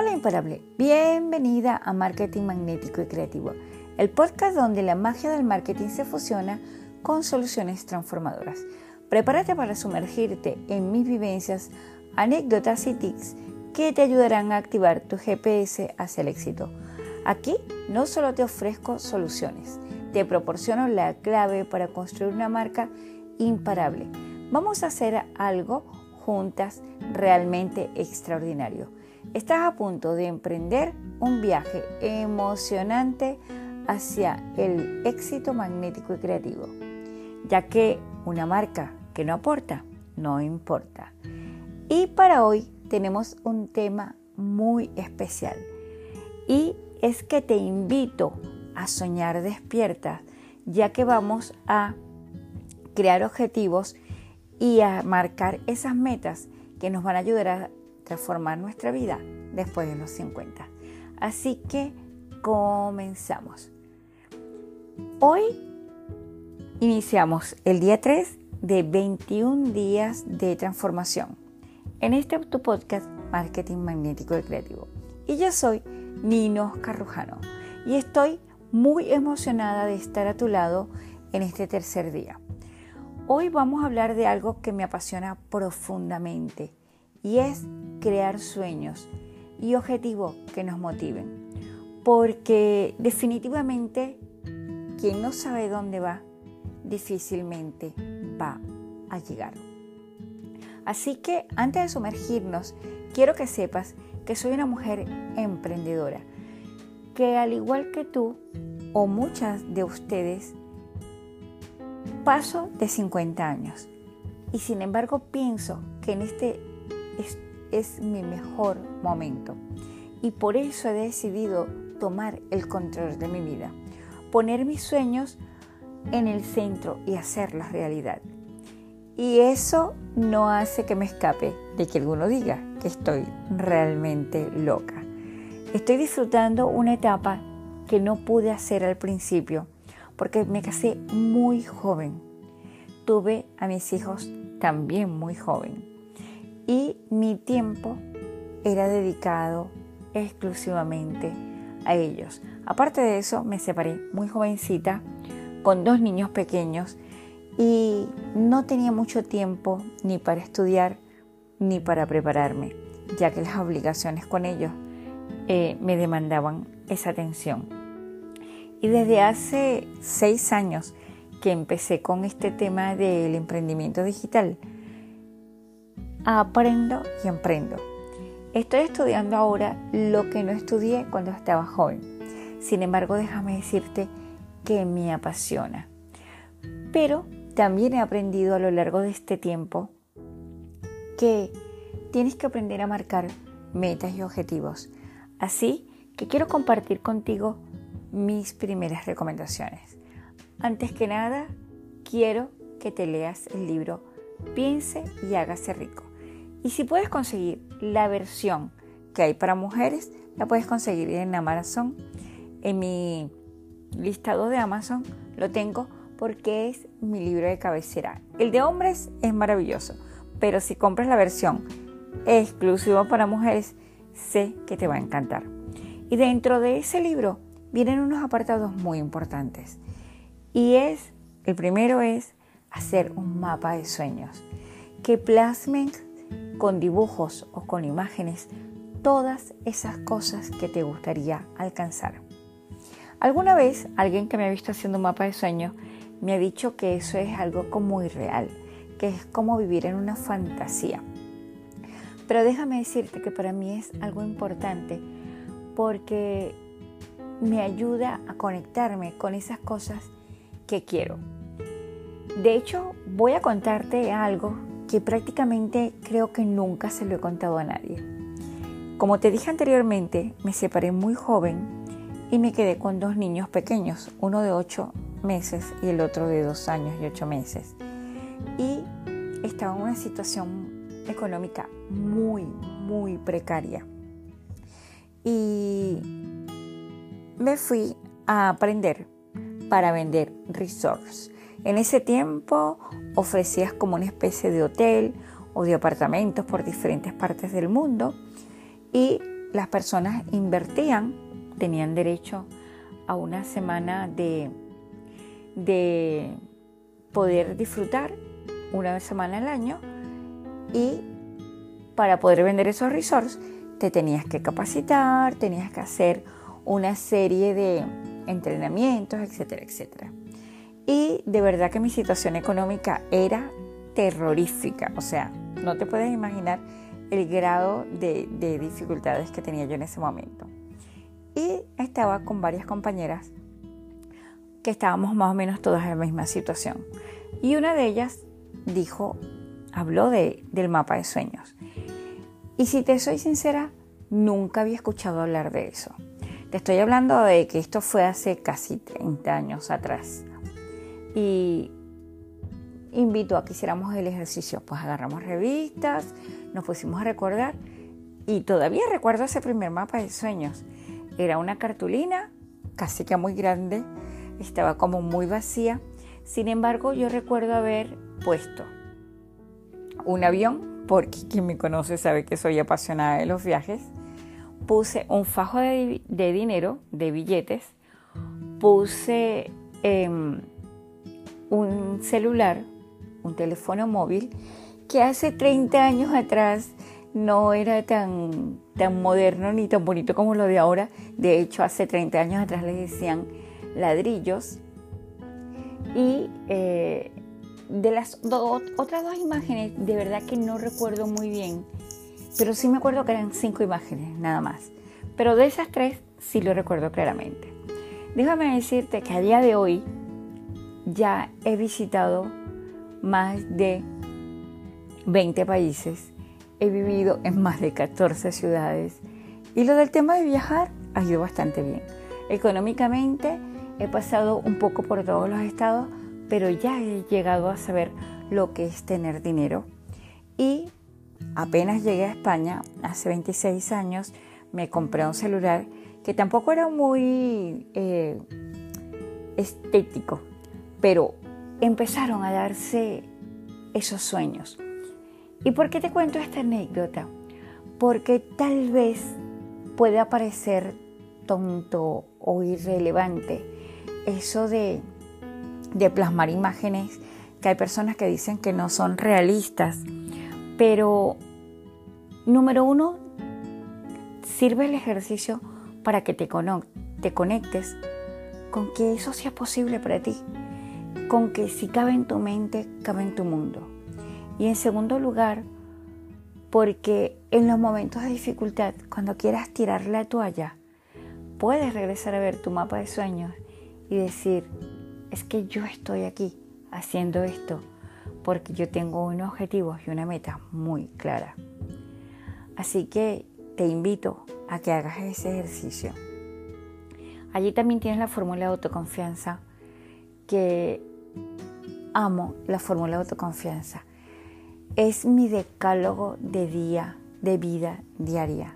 Hola imparable, bienvenida a Marketing Magnético y Creativo, el podcast donde la magia del marketing se fusiona con soluciones transformadoras. Prepárate para sumergirte en mis vivencias, anécdotas y tics que te ayudarán a activar tu GPS hacia el éxito. Aquí no solo te ofrezco soluciones, te proporciono la clave para construir una marca imparable. Vamos a hacer algo juntas realmente extraordinario Estás a punto de emprender un viaje emocionante hacia el éxito magnético y creativo, ya que una marca que no aporta, no importa. Y para hoy tenemos un tema muy especial y es que te invito a soñar despierta, ya que vamos a crear objetivos y a marcar esas metas que nos van a ayudar a transformar nuestra vida después de los 50. Así que comenzamos. Hoy iniciamos el día 3 de 21 días de transformación en este auto podcast Marketing Magnético y Creativo. Y yo soy Nino Carrujano y estoy muy emocionada de estar a tu lado en este tercer día. Hoy vamos a hablar de algo que me apasiona profundamente y es crear sueños y objetivos que nos motiven. Porque definitivamente quien no sabe dónde va, difícilmente va a llegar. Así que antes de sumergirnos, quiero que sepas que soy una mujer emprendedora, que al igual que tú o muchas de ustedes, paso de 50 años. Y sin embargo pienso que en este es, mi mejor momento. Y por eso he decidido tomar el control de mi vida, poner mis sueños en el centro y hacerlas realidad. Y eso no hace que me escape de que alguno diga que estoy realmente loca. Estoy disfrutando una etapa que no pude hacer al principio porque me casé muy joven. Tuve a mis hijos también muy joven y mi tiempo era dedicado exclusivamente a ellos. Aparte de eso, me separé muy jovencita con dos niños pequeños y no tenía mucho tiempo ni para estudiar ni para prepararme, ya que las obligaciones con ellos eh, me demandaban esa atención. Y desde hace seis años que empecé con este tema del emprendimiento digital, aprendo y emprendo. Estoy estudiando ahora lo que no estudié cuando estaba joven. Sin embargo, déjame decirte que me apasiona. Pero también he aprendido a lo largo de este tiempo que tienes que aprender a marcar metas y objetivos. Así que quiero compartir contigo mis primeras recomendaciones. Antes que nada, quiero que te leas el libro Piense y hágase rico. Y si puedes conseguir la versión que hay para mujeres, la puedes conseguir en Amazon. En mi listado de Amazon lo tengo porque es mi libro de cabecera. El de hombres es maravilloso, pero si compras la versión exclusiva para mujeres, sé que te va a encantar. Y dentro de ese libro vienen unos apartados muy importantes. Y es, el primero es hacer un mapa de sueños que plasmen con dibujos o con imágenes todas esas cosas que te gustaría alcanzar. Alguna vez alguien que me ha visto haciendo un mapa de sueños me ha dicho que eso es algo como irreal, que es como vivir en una fantasía. Pero déjame decirte que para mí es algo importante porque me ayuda a conectarme con esas cosas que quiero. De hecho, voy a contarte algo que prácticamente creo que nunca se lo he contado a nadie. Como te dije anteriormente, me separé muy joven y me quedé con dos niños pequeños, uno de 8 meses y el otro de 2 años y 8 meses. Y estaba en una situación económica muy, muy precaria. Y me fui a aprender para vender resorts. En ese tiempo ofrecías como una especie de hotel o de apartamentos por diferentes partes del mundo y las personas invertían, tenían derecho a una semana de, de poder disfrutar una semana al año y para poder vender esos resorts te tenías que capacitar, tenías que hacer una serie de entrenamientos, etcétera, etcétera. Y de verdad que mi situación económica era terrorífica, o sea, no te puedes imaginar el grado de, de dificultades que tenía yo en ese momento. Y estaba con varias compañeras que estábamos más o menos todas en la misma situación. Y una de ellas dijo, habló de, del mapa de sueños. Y si te soy sincera, nunca había escuchado hablar de eso. Te estoy hablando de que esto fue hace casi 30 años atrás. Y invito a que hiciéramos el ejercicio. Pues agarramos revistas, nos pusimos a recordar y todavía recuerdo ese primer mapa de sueños. Era una cartulina casi que muy grande, estaba como muy vacía. Sin embargo, yo recuerdo haber puesto un avión, porque quien me conoce sabe que soy apasionada de los viajes. Puse un fajo de, dinero, de billetes. Puse em, un celular, un teléfono móvil, que hace 30 años atrás no era tan, tan moderno ni tan bonito como lo de ahora. De hecho, hace 30 años atrás le decían ladrillos. Y eh, de las otras dos imágenes, de verdad que no recuerdo muy bien, pero sí me acuerdo que eran cinco imágenes, nada más. Pero de esas tres sí lo recuerdo claramente. Déjame decirte que a día de hoy ya he visitado más de 20 países he vivido en más de 14 ciudades y lo del tema de viajar ha ido bastante bien. Económicamente he pasado un poco por todos los estados, pero ya he llegado a saber lo que es tener dinero. Y apenas llegué a España, hace 26 años, me compré un celular que tampoco era muy eh, estético, pero empezaron a darse esos sueños. ¿Y por qué te cuento esta anécdota? Porque tal vez puede parecer tonto o irrelevante eso de, de plasmar imágenes que hay personas que dicen que no son realistas, pero número uno, sirve el ejercicio para que te, te conectes con que eso sea posible para ti, con que si cabe en tu mente, cabe en tu mundo. Y en segundo lugar, porque en los momentos de dificultad, cuando quieras tirar la toalla, puedes regresar a ver tu mapa de sueños y decir, es que yo estoy aquí haciendo esto porque yo tengo unos objetivos y una meta muy clara. Así que te invito a que hagas ese ejercicio. Allí también tienes la fórmula de autoconfianza, que amo la fórmula de autoconfianza es mi decálogo de día, de vida diaria.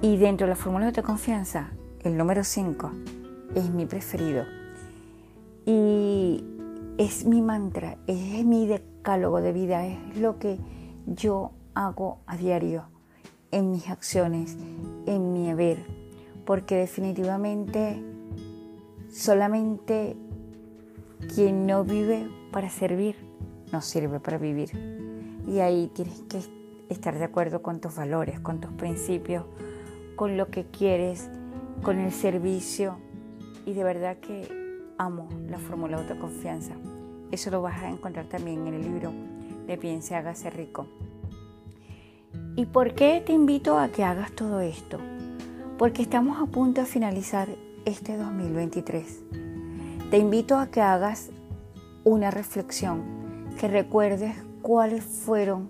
Y dentro de la fórmula de confianza, el número 5 es mi preferido. Y es mi mantra, es mi decálogo de vida, es lo que yo hago a diario en mis acciones, en mi haber. Porque definitivamente solamente quien no vive para servir, no sirve para vivir. Y ahí tienes que estar de acuerdo con tus valores, con tus principios, con lo que quieres, con el servicio. Y de verdad que amo la fórmula autoconfianza. Eso lo vas a encontrar también en el libro de Piense, hágase rico. ¿Y por qué te invito a que hagas todo esto? Porque estamos a punto de finalizar este 2023. Te invito a que hagas una reflexión, que recuerdes cuáles fueron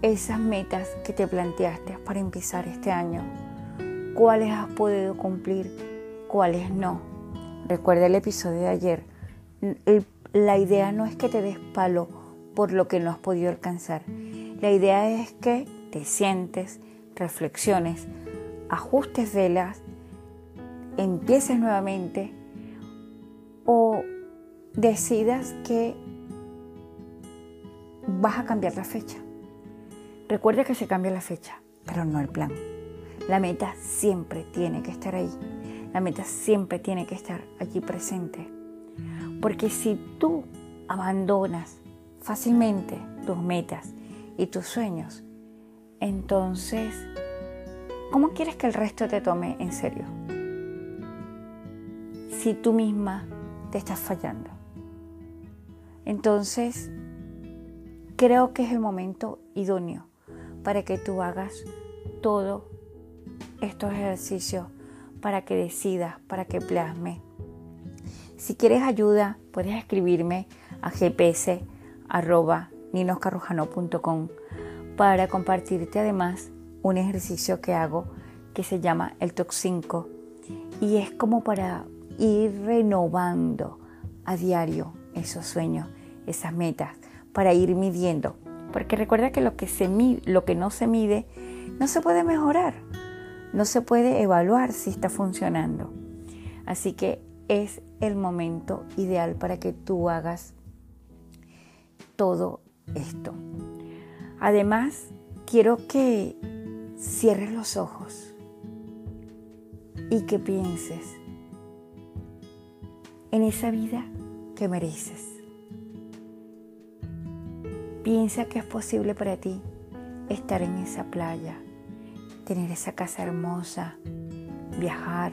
esas metas que te planteaste para empezar este año, cuáles has podido cumplir, cuáles no. Recuerda el episodio de ayer, la idea no es que te des palo por lo que no has podido alcanzar, la idea es que te sientes, reflexiones, ajustes velas, empieces nuevamente o decidas que vas a cambiar la fecha. Recuerda que se cambia la fecha, pero no el plan. La meta siempre tiene que estar ahí. La meta siempre tiene que estar allí presente. Porque si tú abandonas fácilmente tus metas y tus sueños, entonces, ¿cómo quieres que el resto te tome en serio? Si tú misma te estás fallando. Entonces, creo que es el momento idóneo para que tú hagas todo estos ejercicios para que decidas, para que plasme. Si quieres ayuda, puedes escribirme a gps.ninoscarrujano.com para compartirte además un ejercicio que hago que se llama el TOC 5 y es como para ir renovando a diario esos sueños, esas metas, para ir midiendo. Porque recuerda que lo que, se lo que no se mide no se puede mejorar, no se puede evaluar si está funcionando. Así que es el momento ideal para que tú hagas todo esto. Además, quiero que cierres los ojos y que pienses en esa vida que mereces. Piensa que es posible para ti estar en esa playa, tener esa casa hermosa, viajar,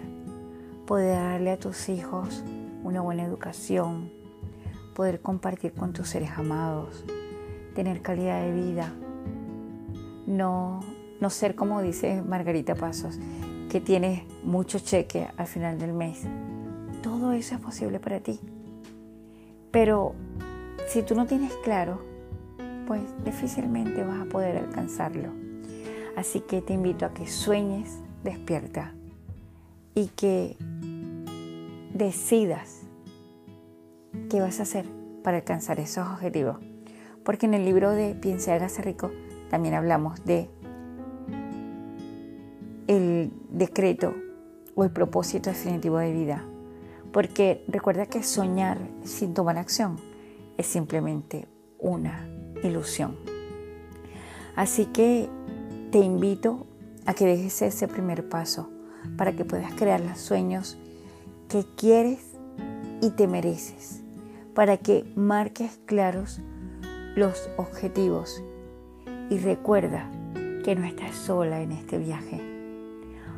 poder darle a tus hijos una buena educación, poder compartir con tus seres amados, tener calidad de vida, no, no ser como dice Margarita Pasos, que tienes mucho cheque al final del mes. Todo eso es posible para ti. Pero si tú no tienes claro pues difícilmente vas a poder alcanzarlo. Así que te invito a que sueñes despierta y que decidas qué vas a hacer para alcanzar esos objetivos. Porque en el libro de Piensa y hágase rico también hablamos de el decreto o el propósito definitivo de vida. Porque recuerda que soñar sin tomar acción es simplemente una ilusión. Así que te invito a que dejes ese primer paso para que puedas crear los sueños que quieres y te mereces, para que marques claros los objetivos y recuerda que no estás sola en este viaje.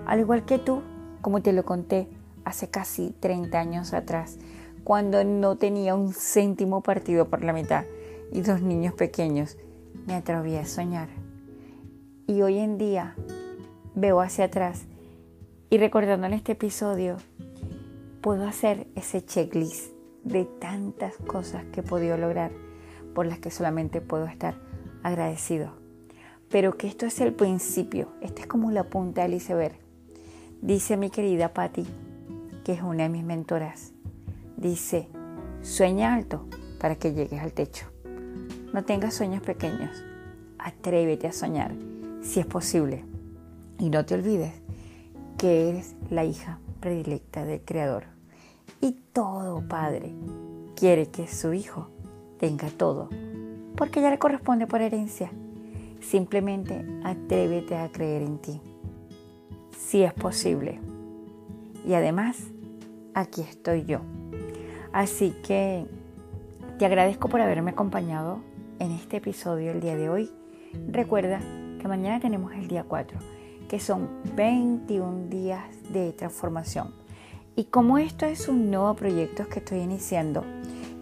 Al igual que tú, como te lo conté hace casi 30 años atrás, cuando no tenía un céntimo partido por la mitad y dos niños pequeños, me atreví a soñar. Y hoy en día veo hacia atrás y recordando en este episodio, puedo hacer ese checklist de tantas cosas que he podido lograr por las que solamente puedo estar agradecido. Pero que esto es el principio, esta es como la punta del iceberg. Dice mi querida Patti, que es una de mis mentoras, dice, sueña alto para que llegues al techo. No tengas sueños pequeños. Atrévete a soñar, si es posible. Y no te olvides que eres la hija predilecta del Creador. Y todo padre quiere que su hijo tenga todo, porque ya le corresponde por herencia. Simplemente atrévete a creer en ti, si es posible. Y además, aquí estoy yo. Así que te agradezco por haberme acompañado en este episodio el día de hoy. Recuerda que mañana tenemos el día 4, que son 21 días de transformación. Y como esto es un nuevo proyecto que estoy iniciando,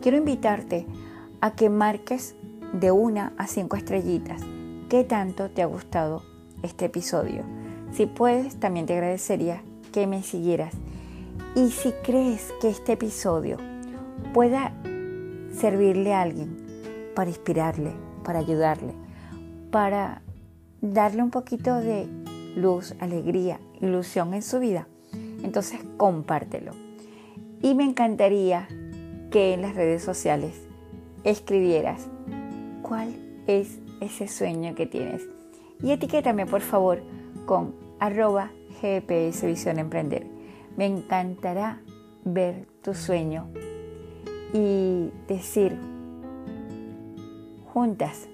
quiero invitarte a que marques de una a cinco estrellitas qué tanto te ha gustado este episodio. Si puedes, también te agradecería que me siguieras. Y si crees que este episodio pueda servirle a alguien, para inspirarle, para ayudarle, para darle un poquito de luz, alegría, ilusión en su vida, entonces compártelo. Y me encantaría que en las redes sociales escribieras cuál es ese sueño que tienes. Y etiquétame por favor con arroba GPS Visión Emprender. Me encantará ver tu sueño y decir Juntas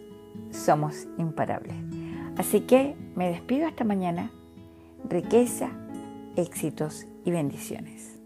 somos imparables. Así que me despido hasta mañana riqueza, éxitos y bendiciones.